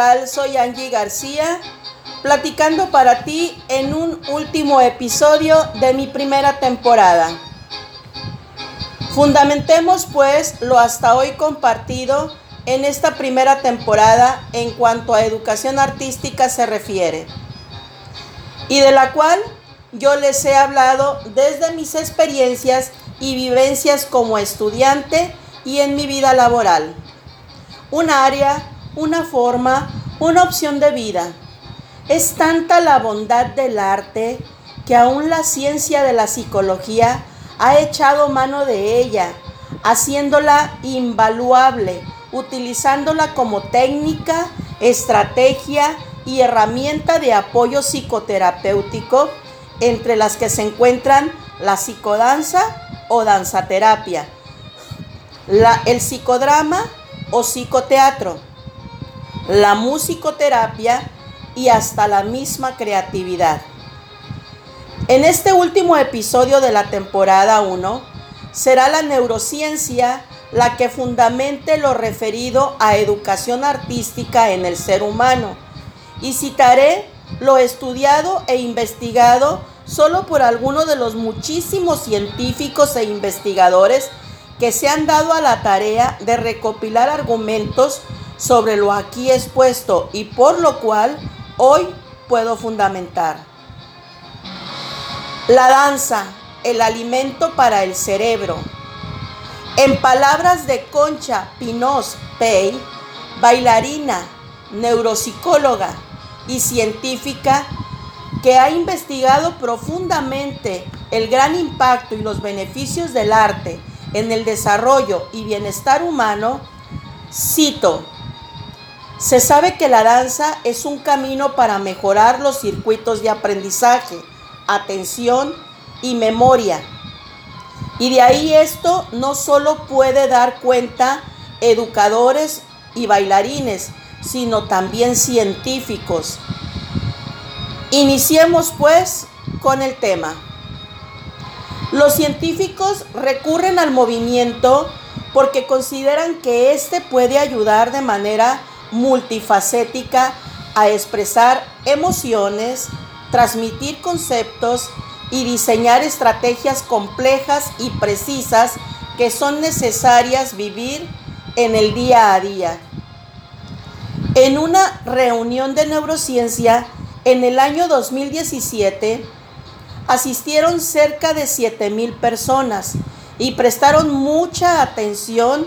Hola, ¿qué tal? Soy Angie García, platicando para ti en un último episodio de mi primera temporada. Fundamentemos pues lo hasta hoy compartido en esta primera temporada en cuanto a educación artística se refiere, y de la cual yo les he hablado desde mis experiencias y vivencias como estudiante y en mi vida laboral. Un área una forma, una opción de vida. Es tanta la bondad del arte que aún la ciencia de la psicología ha echado mano de ella, haciéndola invaluable, utilizándola como técnica, estrategia y herramienta de apoyo psicoterapéutico, entre las que se encuentran la psicodanza o danzaterapia, el psicodrama o psicoteatro la musicoterapia y hasta la misma creatividad. En este último episodio de la temporada 1 será la neurociencia la que fundamente lo referido a educación artística en el ser humano y citaré lo estudiado e investigado solo por algunos de los muchísimos científicos e investigadores que se han dado a la tarea de recopilar argumentos sobre lo aquí expuesto y por lo cual hoy puedo fundamentar. La danza, el alimento para el cerebro. En palabras de Concha Pinos Pei, bailarina, neuropsicóloga y científica que ha investigado profundamente el gran impacto y los beneficios del arte en el desarrollo y bienestar humano, cito, se sabe que la danza es un camino para mejorar los circuitos de aprendizaje, atención y memoria. Y de ahí esto no solo puede dar cuenta educadores y bailarines, sino también científicos. Iniciemos pues con el tema. Los científicos recurren al movimiento porque consideran que éste puede ayudar de manera multifacética a expresar emociones, transmitir conceptos y diseñar estrategias complejas y precisas que son necesarias vivir en el día a día. En una reunión de neurociencia en el año 2017, asistieron cerca de 7 personas y prestaron mucha atención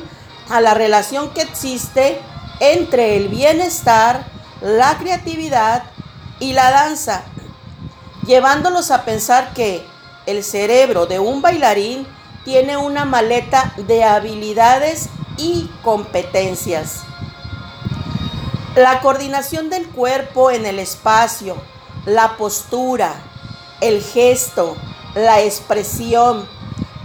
a la relación que existe entre el bienestar, la creatividad y la danza, llevándolos a pensar que el cerebro de un bailarín tiene una maleta de habilidades y competencias. La coordinación del cuerpo en el espacio, la postura, el gesto, la expresión,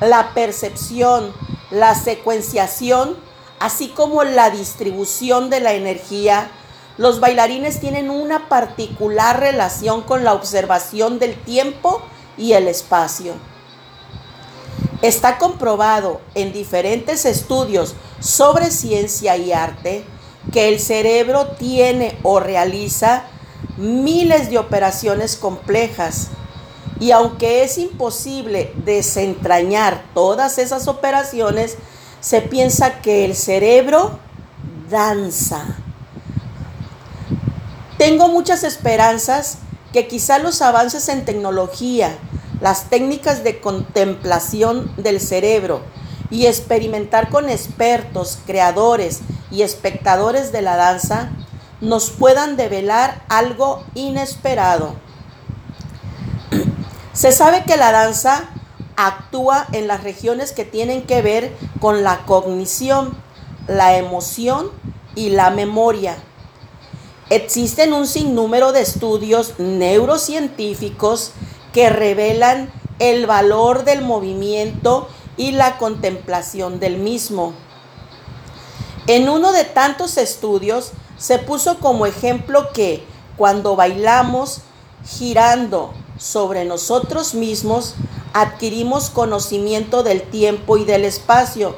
la percepción, la secuenciación así como la distribución de la energía, los bailarines tienen una particular relación con la observación del tiempo y el espacio. Está comprobado en diferentes estudios sobre ciencia y arte que el cerebro tiene o realiza miles de operaciones complejas y aunque es imposible desentrañar todas esas operaciones, se piensa que el cerebro danza. Tengo muchas esperanzas que quizá los avances en tecnología, las técnicas de contemplación del cerebro y experimentar con expertos, creadores y espectadores de la danza nos puedan develar algo inesperado. Se sabe que la danza actúa en las regiones que tienen que ver con la cognición, la emoción y la memoria. Existen un sinnúmero de estudios neurocientíficos que revelan el valor del movimiento y la contemplación del mismo. En uno de tantos estudios se puso como ejemplo que cuando bailamos girando sobre nosotros mismos, adquirimos conocimiento del tiempo y del espacio.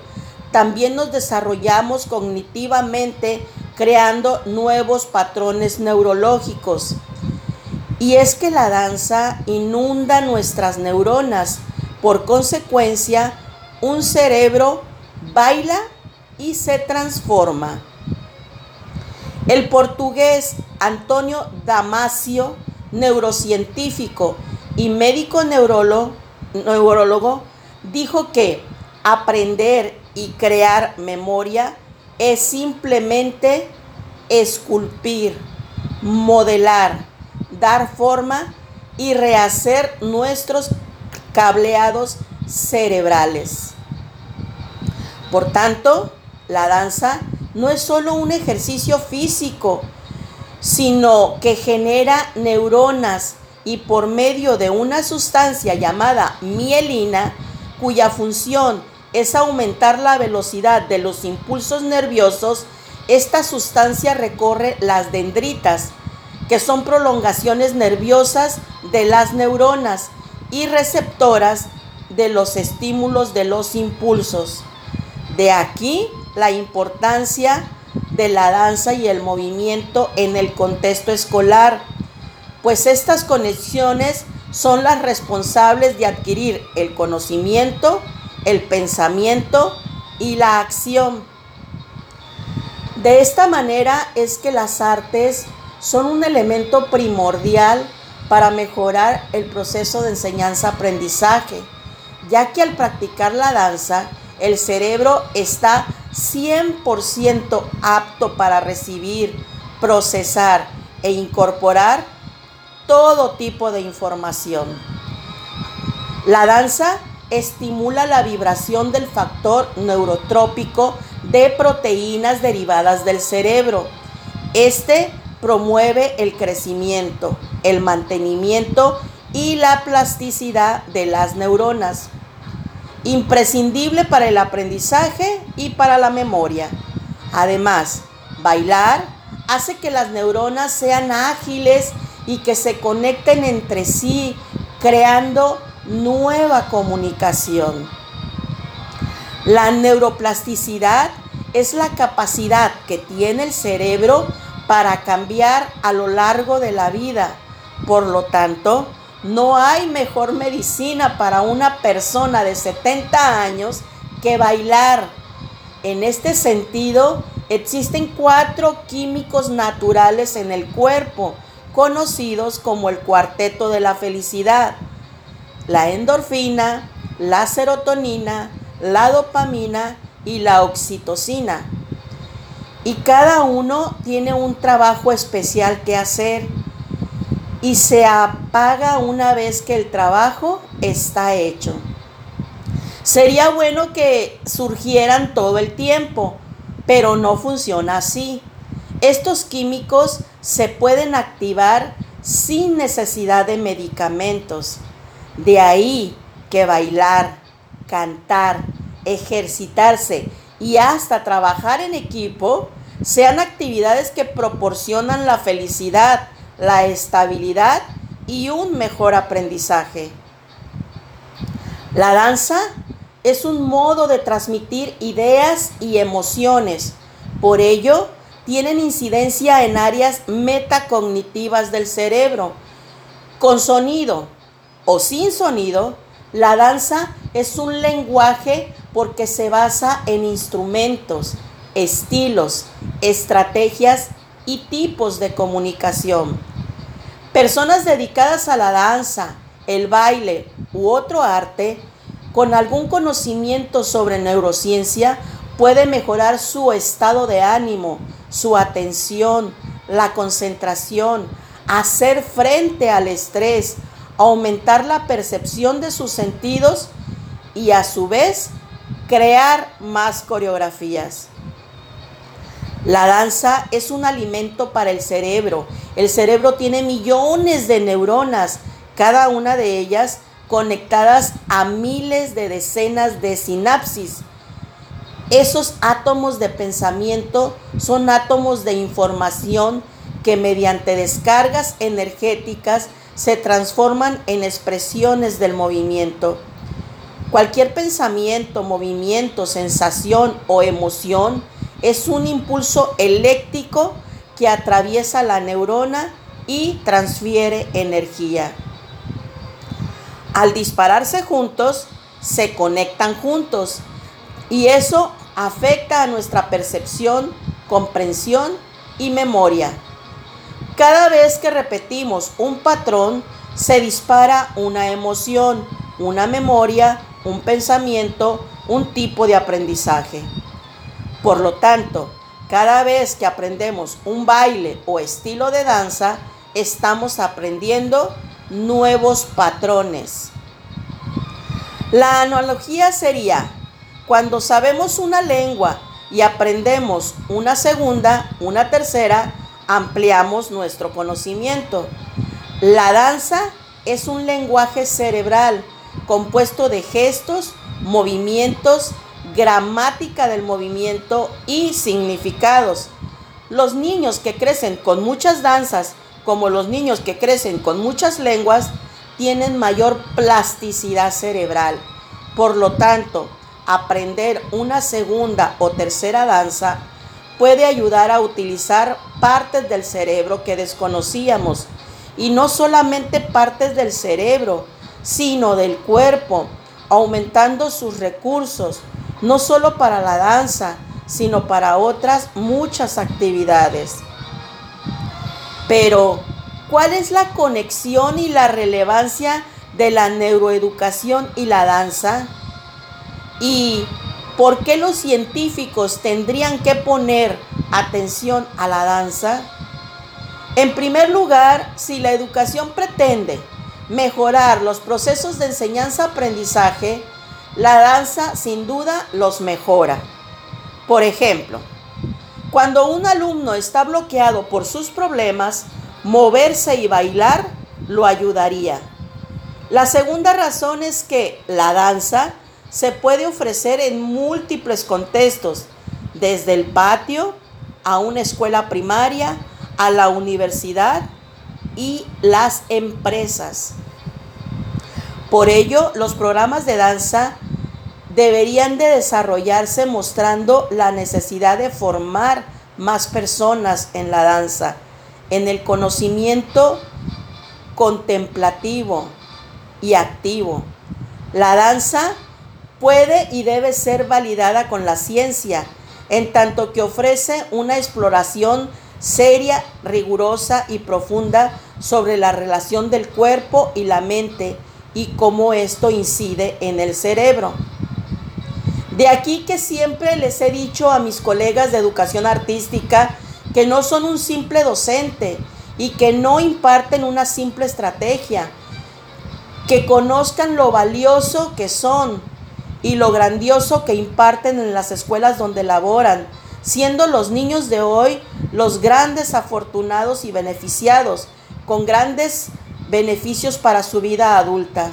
También nos desarrollamos cognitivamente creando nuevos patrones neurológicos. Y es que la danza inunda nuestras neuronas. Por consecuencia, un cerebro baila y se transforma. El portugués Antonio Damasio, neurocientífico y médico neurólogo, neurólogo, dijo que aprender y crear memoria es simplemente esculpir, modelar, dar forma y rehacer nuestros cableados cerebrales. Por tanto, la danza no es solo un ejercicio físico, sino que genera neuronas y por medio de una sustancia llamada mielina, cuya función es aumentar la velocidad de los impulsos nerviosos, esta sustancia recorre las dendritas, que son prolongaciones nerviosas de las neuronas y receptoras de los estímulos de los impulsos. De aquí la importancia de la danza y el movimiento en el contexto escolar, pues estas conexiones son las responsables de adquirir el conocimiento, el pensamiento y la acción. De esta manera es que las artes son un elemento primordial para mejorar el proceso de enseñanza-aprendizaje, ya que al practicar la danza, el cerebro está 100% apto para recibir, procesar e incorporar todo tipo de información. La danza estimula la vibración del factor neurotrópico de proteínas derivadas del cerebro. Este promueve el crecimiento, el mantenimiento y la plasticidad de las neuronas imprescindible para el aprendizaje y para la memoria. Además, bailar hace que las neuronas sean ágiles y que se conecten entre sí, creando nueva comunicación. La neuroplasticidad es la capacidad que tiene el cerebro para cambiar a lo largo de la vida. Por lo tanto, no hay mejor medicina para una persona de 70 años que bailar. En este sentido, existen cuatro químicos naturales en el cuerpo, conocidos como el cuarteto de la felicidad. La endorfina, la serotonina, la dopamina y la oxitocina. Y cada uno tiene un trabajo especial que hacer y se apaga una vez que el trabajo está hecho. Sería bueno que surgieran todo el tiempo, pero no funciona así. Estos químicos se pueden activar sin necesidad de medicamentos. De ahí que bailar, cantar, ejercitarse y hasta trabajar en equipo sean actividades que proporcionan la felicidad, la estabilidad y un mejor aprendizaje. La danza es un modo de transmitir ideas y emociones. Por ello, tienen incidencia en áreas metacognitivas del cerebro. Con sonido o sin sonido, la danza es un lenguaje porque se basa en instrumentos, estilos, estrategias y tipos de comunicación. Personas dedicadas a la danza, el baile u otro arte con algún conocimiento sobre neurociencia puede mejorar su estado de ánimo, su atención, la concentración, hacer frente al estrés, aumentar la percepción de sus sentidos y a su vez crear más coreografías. La danza es un alimento para el cerebro. El cerebro tiene millones de neuronas, cada una de ellas conectadas a miles de decenas de sinapsis. Esos átomos de pensamiento son átomos de información que mediante descargas energéticas se transforman en expresiones del movimiento. Cualquier pensamiento, movimiento, sensación o emoción es un impulso eléctrico que atraviesa la neurona y transfiere energía. Al dispararse juntos, se conectan juntos y eso afecta a nuestra percepción, comprensión y memoria. Cada vez que repetimos un patrón, se dispara una emoción, una memoria, un pensamiento, un tipo de aprendizaje. Por lo tanto, cada vez que aprendemos un baile o estilo de danza, estamos aprendiendo nuevos patrones. La analogía sería, cuando sabemos una lengua y aprendemos una segunda, una tercera, ampliamos nuestro conocimiento. La danza es un lenguaje cerebral compuesto de gestos, movimientos, gramática del movimiento y significados. Los niños que crecen con muchas danzas, como los niños que crecen con muchas lenguas, tienen mayor plasticidad cerebral. Por lo tanto, aprender una segunda o tercera danza puede ayudar a utilizar partes del cerebro que desconocíamos y no solamente partes del cerebro, sino del cuerpo, aumentando sus recursos, no solo para la danza, sino para otras muchas actividades. Pero, ¿cuál es la conexión y la relevancia de la neuroeducación y la danza? ¿Y por qué los científicos tendrían que poner atención a la danza? En primer lugar, si la educación pretende mejorar los procesos de enseñanza-aprendizaje, la danza sin duda los mejora. Por ejemplo, cuando un alumno está bloqueado por sus problemas, moverse y bailar lo ayudaría. La segunda razón es que la danza se puede ofrecer en múltiples contextos, desde el patio a una escuela primaria, a la universidad y las empresas. Por ello, los programas de danza deberían de desarrollarse mostrando la necesidad de formar más personas en la danza, en el conocimiento contemplativo y activo. La danza puede y debe ser validada con la ciencia, en tanto que ofrece una exploración seria, rigurosa y profunda sobre la relación del cuerpo y la mente y cómo esto incide en el cerebro. De aquí que siempre les he dicho a mis colegas de educación artística que no son un simple docente y que no imparten una simple estrategia, que conozcan lo valioso que son, y lo grandioso que imparten en las escuelas donde laboran, siendo los niños de hoy los grandes afortunados y beneficiados, con grandes beneficios para su vida adulta.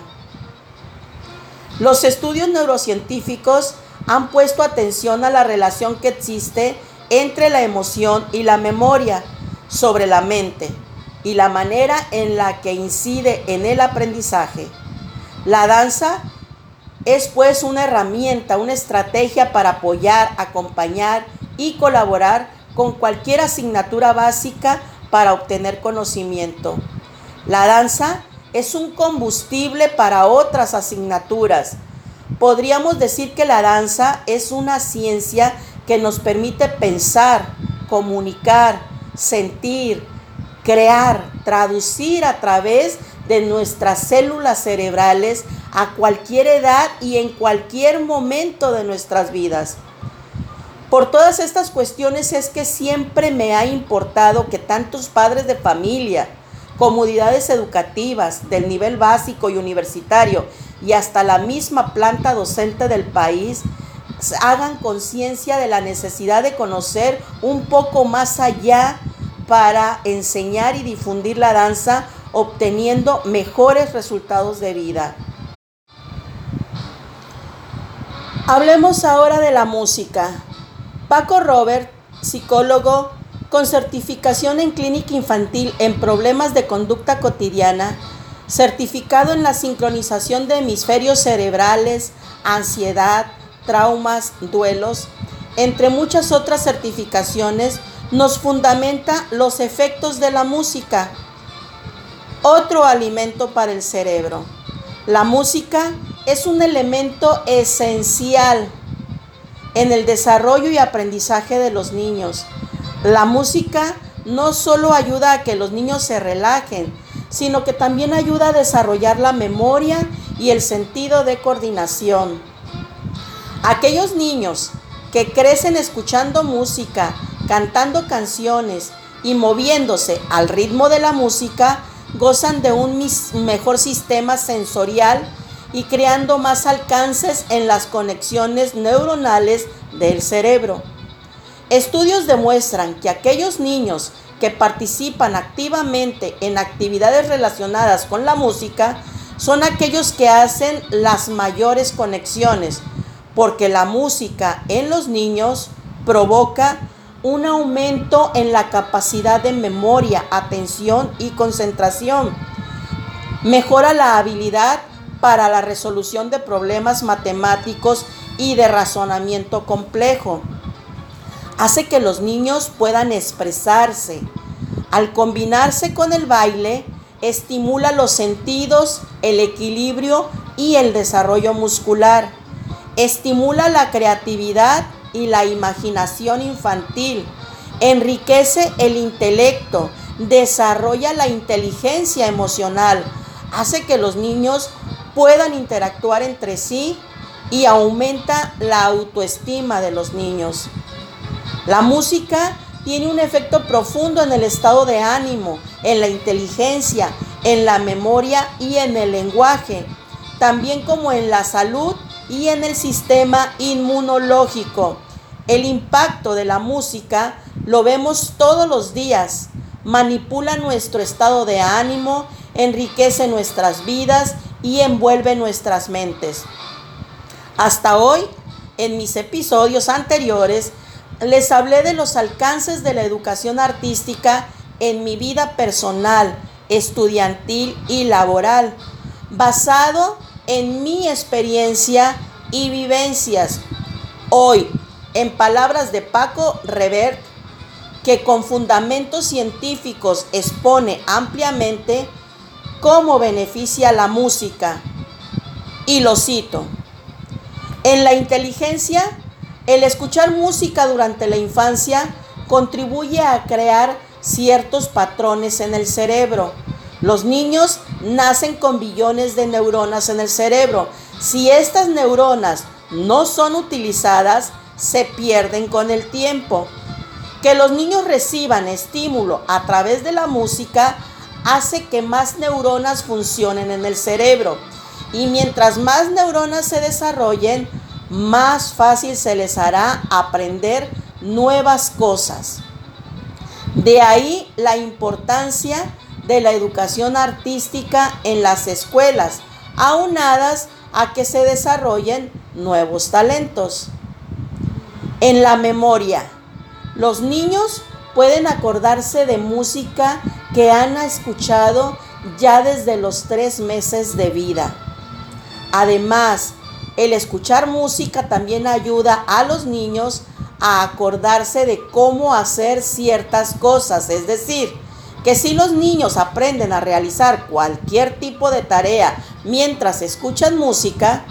Los estudios neurocientíficos han puesto atención a la relación que existe entre la emoción y la memoria sobre la mente y la manera en la que incide en el aprendizaje. La danza es pues una herramienta, una estrategia para apoyar, acompañar y colaborar con cualquier asignatura básica para obtener conocimiento. La danza es un combustible para otras asignaturas. Podríamos decir que la danza es una ciencia que nos permite pensar, comunicar, sentir, crear, traducir a través de nuestras células cerebrales a cualquier edad y en cualquier momento de nuestras vidas. Por todas estas cuestiones es que siempre me ha importado que tantos padres de familia, comunidades educativas del nivel básico y universitario y hasta la misma planta docente del país hagan conciencia de la necesidad de conocer un poco más allá para enseñar y difundir la danza obteniendo mejores resultados de vida. Hablemos ahora de la música. Paco Robert, psicólogo con certificación en clínica infantil en problemas de conducta cotidiana, certificado en la sincronización de hemisferios cerebrales, ansiedad, traumas, duelos, entre muchas otras certificaciones, nos fundamenta los efectos de la música, otro alimento para el cerebro. La música es un elemento esencial en el desarrollo y aprendizaje de los niños. La música no solo ayuda a que los niños se relajen, sino que también ayuda a desarrollar la memoria y el sentido de coordinación. Aquellos niños que crecen escuchando música, cantando canciones y moviéndose al ritmo de la música, gozan de un mejor sistema sensorial y creando más alcances en las conexiones neuronales del cerebro. Estudios demuestran que aquellos niños que participan activamente en actividades relacionadas con la música son aquellos que hacen las mayores conexiones, porque la música en los niños provoca un aumento en la capacidad de memoria, atención y concentración. Mejora la habilidad para la resolución de problemas matemáticos y de razonamiento complejo. Hace que los niños puedan expresarse. Al combinarse con el baile, estimula los sentidos, el equilibrio y el desarrollo muscular. Estimula la creatividad y la imaginación infantil. Enriquece el intelecto, desarrolla la inteligencia emocional, hace que los niños puedan interactuar entre sí y aumenta la autoestima de los niños. La música tiene un efecto profundo en el estado de ánimo, en la inteligencia, en la memoria y en el lenguaje, también como en la salud y en el sistema inmunológico. El impacto de la música lo vemos todos los días, manipula nuestro estado de ánimo, enriquece nuestras vidas y envuelve nuestras mentes. Hasta hoy, en mis episodios anteriores, les hablé de los alcances de la educación artística en mi vida personal, estudiantil y laboral, basado en mi experiencia y vivencias. Hoy, en palabras de Paco Revert, que con fundamentos científicos expone ampliamente cómo beneficia la música. Y lo cito. En la inteligencia, el escuchar música durante la infancia contribuye a crear ciertos patrones en el cerebro. Los niños nacen con billones de neuronas en el cerebro. Si estas neuronas no son utilizadas, se pierden con el tiempo. Que los niños reciban estímulo a través de la música hace que más neuronas funcionen en el cerebro. Y mientras más neuronas se desarrollen, más fácil se les hará aprender nuevas cosas. De ahí la importancia de la educación artística en las escuelas, aunadas a que se desarrollen nuevos talentos. En la memoria, los niños pueden acordarse de música que han escuchado ya desde los tres meses de vida. Además, el escuchar música también ayuda a los niños a acordarse de cómo hacer ciertas cosas. Es decir, que si los niños aprenden a realizar cualquier tipo de tarea mientras escuchan música,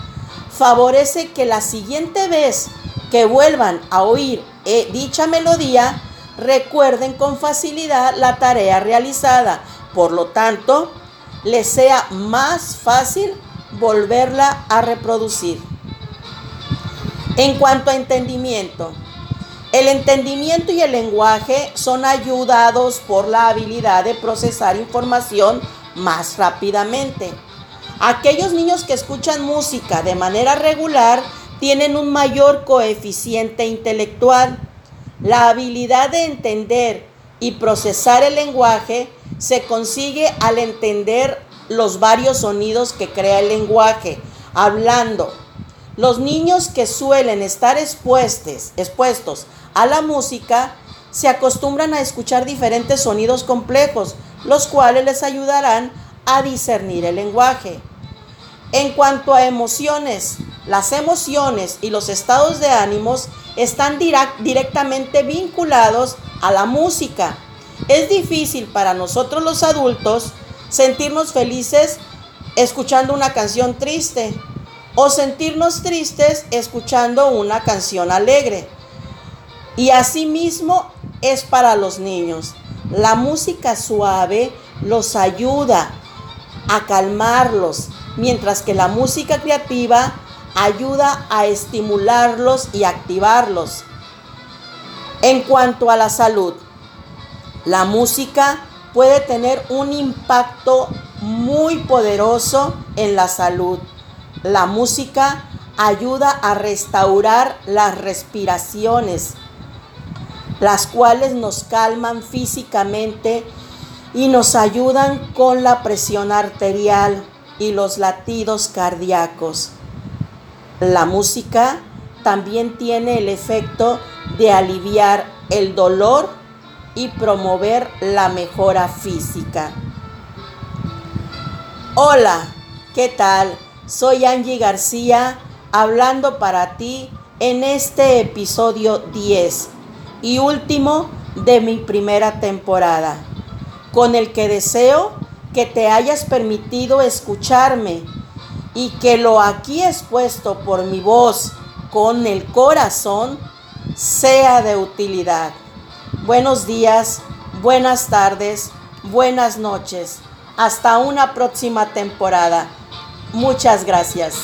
favorece que la siguiente vez que vuelvan a oír eh, dicha melodía, recuerden con facilidad la tarea realizada. Por lo tanto, les sea más fácil volverla a reproducir. En cuanto a entendimiento, el entendimiento y el lenguaje son ayudados por la habilidad de procesar información más rápidamente. Aquellos niños que escuchan música de manera regular tienen un mayor coeficiente intelectual la habilidad de entender y procesar el lenguaje se consigue al entender los varios sonidos que crea el lenguaje, hablando. Los niños que suelen estar expuestos, a la música se acostumbran a escuchar diferentes sonidos complejos, los cuales les ayudarán a discernir el lenguaje. En cuanto a emociones, las emociones y los estados de ánimos están directamente vinculados a la música. Es difícil para nosotros los adultos sentirnos felices escuchando una canción triste o sentirnos tristes escuchando una canción alegre. Y asimismo es para los niños. La música suave los ayuda a calmarlos, mientras que la música creativa ayuda a estimularlos y activarlos. En cuanto a la salud, la música puede tener un impacto muy poderoso en la salud. La música ayuda a restaurar las respiraciones, las cuales nos calman físicamente y nos ayudan con la presión arterial y los latidos cardíacos. La música también tiene el efecto de aliviar el dolor y promover la mejora física. Hola, ¿qué tal? Soy Angie García hablando para ti en este episodio 10 y último de mi primera temporada, con el que deseo que te hayas permitido escucharme y que lo aquí expuesto por mi voz con el corazón sea de utilidad. Buenos días, buenas tardes, buenas noches. Hasta una próxima temporada. Muchas gracias.